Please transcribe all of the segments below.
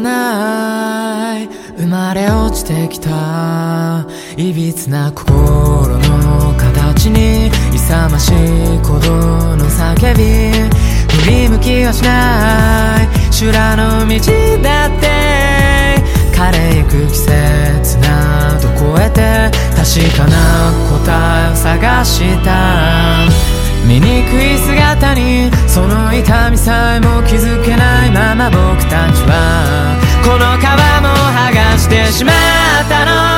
ない。生まれ落ちてきたいびつな心の形に勇ましい鼓動の叫び。振り向きはしない。修羅の道だって。枯れゆく季節など超えて。確かな答えを探した。醜い姿に。その痛みさえも気づけないまま僕たちは。この皮も剥がしてしまったの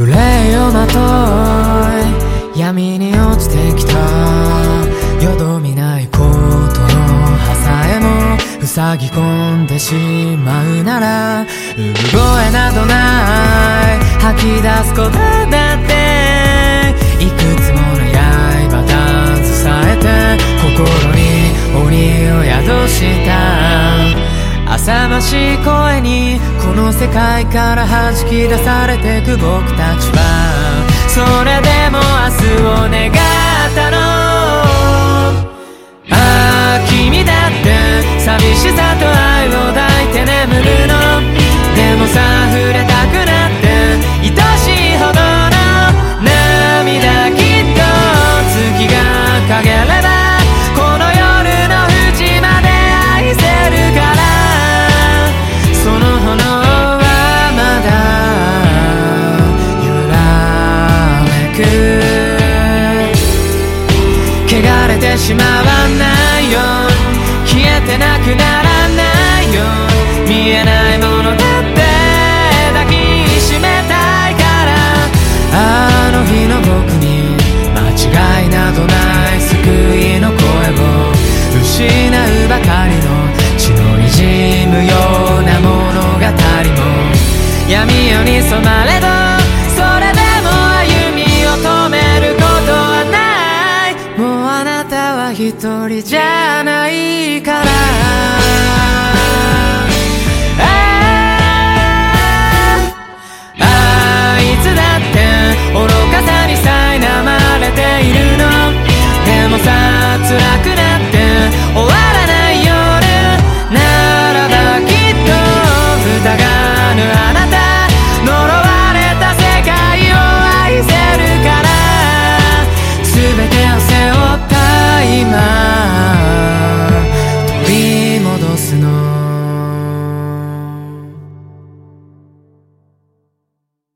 憂いをまとい闇に落ちてきた。よどみないことの葉さえも塞ぎ込んでしまうなら産声などない吐き出すこと浅ましい声にこの世界から弾き出されてく僕たちは。それでも明日を願ったの。汚れてしまわないよ。消えてなくならないよ。見えない一人じゃないから